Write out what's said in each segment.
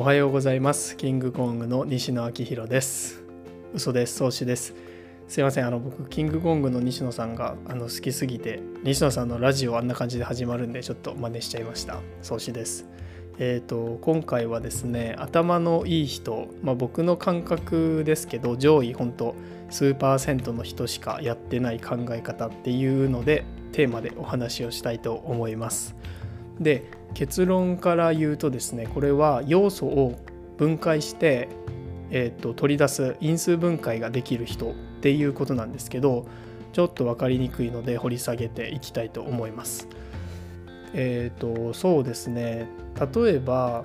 おはようございます。キングコングの西野昭弘です。嘘です。創始です。すいません。あの僕キングコングの西野さんがあの好きすぎて西野さんのラジオあんな感じで始まるんでちょっと真似しちゃいました。創始です。えーと、今回はですね頭のいい人、まあ、僕の感覚ですけど上位本当数パーセントの人しかやってない考え方っていうのでテーマでお話をしたいと思います。で結論から言うとですねこれは要素を分解して、えーと、取り出す因数分解ができる人っていうことなんですけどちょっと分かりにくいので掘り下げていきたいと思います。えっ、ー、とそうですね例えば、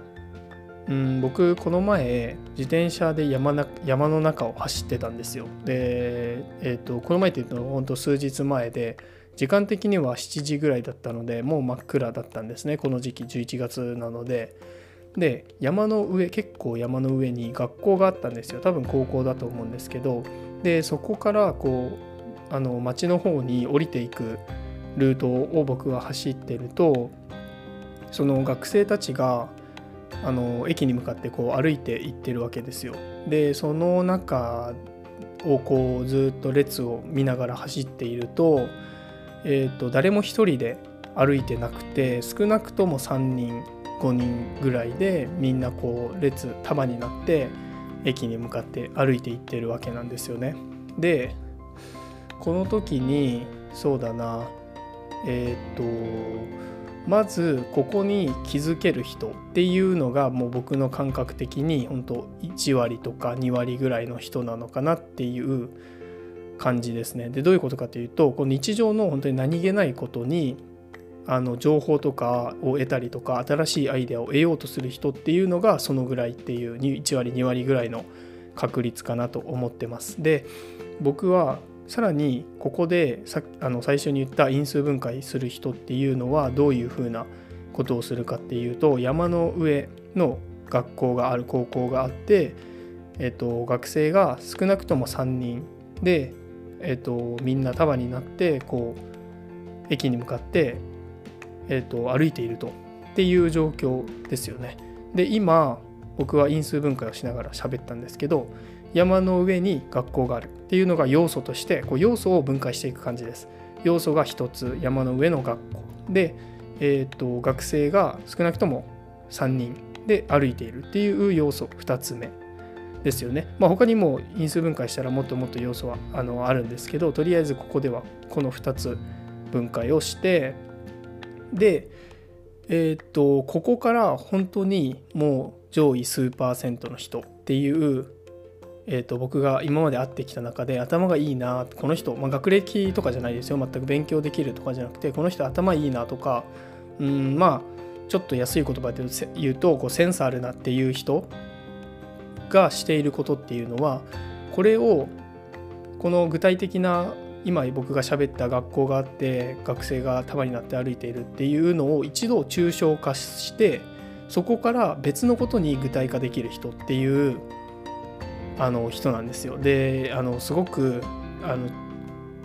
うん、僕この前自転車で山な山の中を走ってたんですよ。で、えーと、とこの前っていうと本当数日前で時間的には7時ぐらいだったのでもう真っ暗だったんですね。この時期11月なので。で山の上結構山の上に学校があったんですよ。多分高校だと思うんですけど。でそこからこうあの町の方に降りていくルートを僕は走ってるとその学生たちがあの駅に向かってこう歩いて行ってるわけですよ。でその中をこうずっと列を見ながら走っているとえーと、誰も1人で歩いてなくて少なくとも3人5人ぐらいでみんなこう列束になって駅に向かって歩いていってるわけなんですよね。でこの時にそうだなえっ、ー、とまずここに気づける人っていうのがもう僕の感覚的に本当1割とか2割ぐらいの人なのかなっていう感じですね。でどういうことかというとこの日常の本当に何気ないことにあの情報とかを得たりとか新しいアイデアを得ようとする人っていうのがそのぐらいっていう1割2割ぐらいの確率かなと思ってます。で僕はさらにここでさあの最初に言った因数分解する人っていうのはどういうふうなことをするかっていうと山の上の学校がある高校があって、えっと、学生が少なくとも3人でえーと、みんな束になってこう駅に向かって、えーと、歩いているとっていう状況ですよね。で今僕は因数分解をしながら喋ったんですけど山の上に学校があるっていうのが要素としてこう要素を分解していく感じです。要素が1つ山の上の学校で、えーと学生が少なくとも3人で歩いているっていう要素2つ目ですよね。まあ、他にも因数分解したらもっともっと要素はあのあるんですけどとりあえずここではこの2つ分解をしてでえっ、とここから本当にもう上位数パーセントの人っていうえーと、僕が今まで会ってきた中で頭がいいなこの人、まあ、学歴とかじゃないですよ全く勉強できるとかじゃなくてこの人頭いいなとかうんまあちょっと安い言葉で言うとこうセンスあるなっていう人がしていることっていうのはこれをこの具体的な今僕が喋った学校があって学生が束になって歩いているっていうのを一度抽象化してそこから別のことに具体化できる人っていうあの人なんですよ。であのすごくあの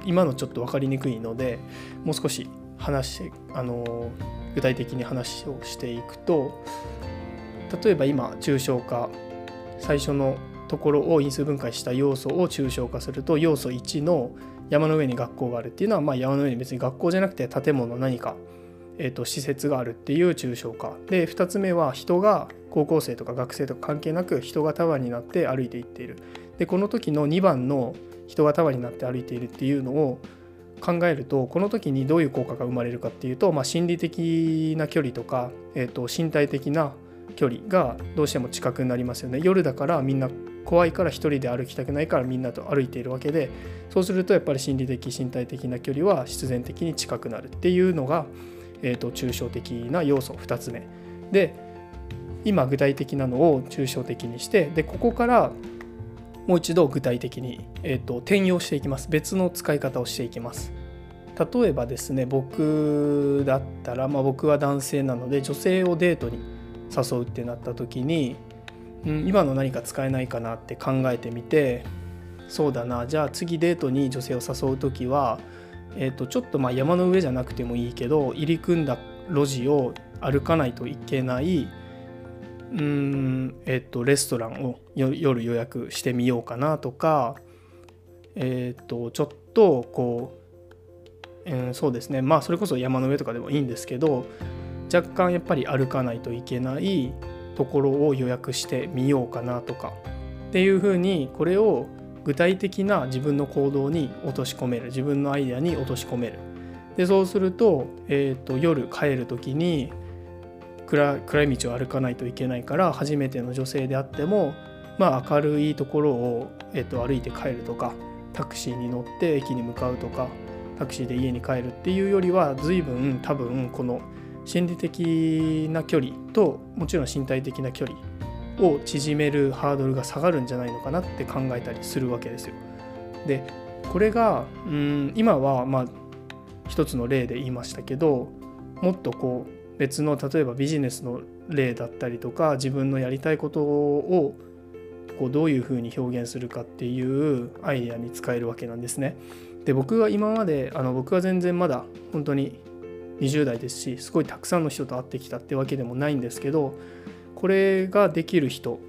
今のちょっと分かりにくいのでもう少し話あの具体的に話をしていくと例えば今抽象化最初のところを因数分解した要素を抽象化すると要素1の山の上に学校があるっていうのは、まあ、山の上に別に学校じゃなくて建物何か、えーと、施設があるっていう抽象化。で2つ目は人が高校生とか学生とか関係なく人が束になって歩いていっている。でこの時の2番の人が束になって歩いているっていうのを考えるとこの時にどういう効果が生まれるかっていうと、まあ、心理的な距離とか、えーと身体的な距離距離がどうしても近くなりますよね。夜だからみんな怖いから1人で歩きたくないからみんなと歩いているわけでそうするとやっぱり心理的身体的な距離は必然的に近くなるっていうのが、えーと、抽象的な要素2つ目。で今具体的なのを抽象的にしてでここからもう一度具体的に、えーと転用していきます。別の使い方をしていきます。例えばですね僕だったら、まあ、僕は男性なので女性をデートに誘うってなった時に、うん、今の何か使えないかなって考えてみてそうだなじゃあ次デートに女性を誘う時は、えー、とちょっとまあ山の上じゃなくてもいいけど入り組んだ路地を歩かないといけないうんえっとレストランを夜予約してみようかなとかえっとちょっとこう、うん、そうですね。まあそれこそ山の上とかでもいいんですけど若干やっぱり歩かないといけないところを予約してみようかなとかっていうふうにこれを具体的な自分の行動に落とし込める。自分のアイデアに落とし込める。でそうすると,、えーと、夜帰る時に暗い道を歩かないといけないから初めての女性であっても、まあ、明るいところを、えーと、歩いて帰るとかタクシーに乗って駅に向かうとかタクシーで家に帰るっていうよりは随分多分この心理的な距離ともちろん身体的な距離を縮めるハードルが下がるんじゃないのかなって考えたりするわけですよ。でこれがうん今はまあ一つの例で言いましたけどもっとこう別の例えばビジネスの例だったりとか自分のやりたいことをこうどういうふうに表現するかっていうアイデアに使えるわけなんですね。で僕は今まであの僕は全然まだ本当に20代ですしすごいたくさんの人と会ってきたってわけでもないんですけどこれができる人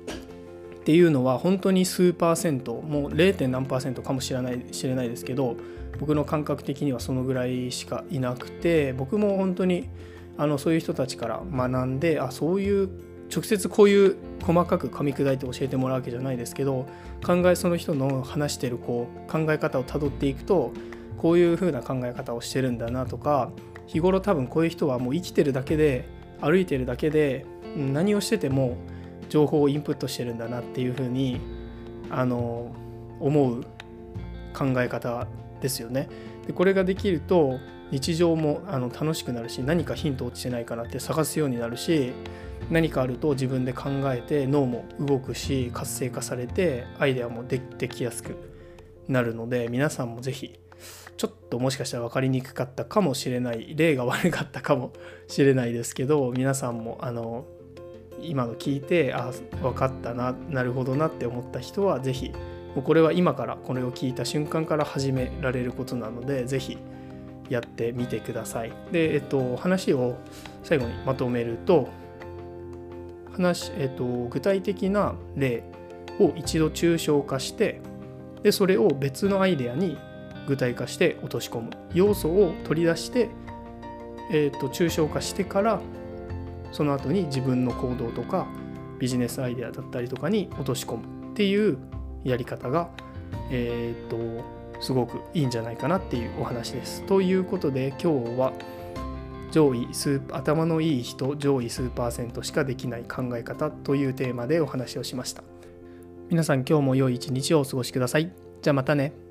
っていうのは本当に数パーセントもう 0. 何パーセントかもしれない知れないですけど僕の感覚的にはそのぐらいしかいなくて僕も本当にあのそういう人たちから学んであそういう直接こういう細かく噛み砕いて教えてもらうわけじゃないですけど考えその人の話してるこう考え方をたどっていくとこういう風な考え方をしてるんだなとか日頃多分こういう人はもう生きてるだけで歩いてるだけで何をしてても情報をインプットしてるんだなっていう風にあの思う考え方ですよね。でこれができると日常もあの楽しくなるし何かヒント落ちてないかなって探すようになるし何かあると自分で考えて脳も動くし活性化されてアイデアもできてきやすくなるので皆さんも是非ちょっともしかしたら分かりにくかったかもしれない例が悪かったかもしれないですけど皆さんもあの今の聞いてあ分かったななるほどなって思った人は是非もうこれは今からこれを聞いた瞬間から始められることなので是非やってみてください。で、えっと、話を最後にまとめると話、えっと、具体的な例を一度抽象化してでそれを別のアイデアに具体化して落とし込む要素を取り出して、えーと、抽象化してからその後に自分の行動とかビジネスアイデアだったりとかに落とし込むっていうやり方が、えっ、ー、とすごくいいんじゃないかなっていうお話です。ということで今日は上位数頭のいい人上位数パーセントしかできない考え方というテーマでお話をしました。皆さん今日も良い一日をお過ごしください。じゃあまたね。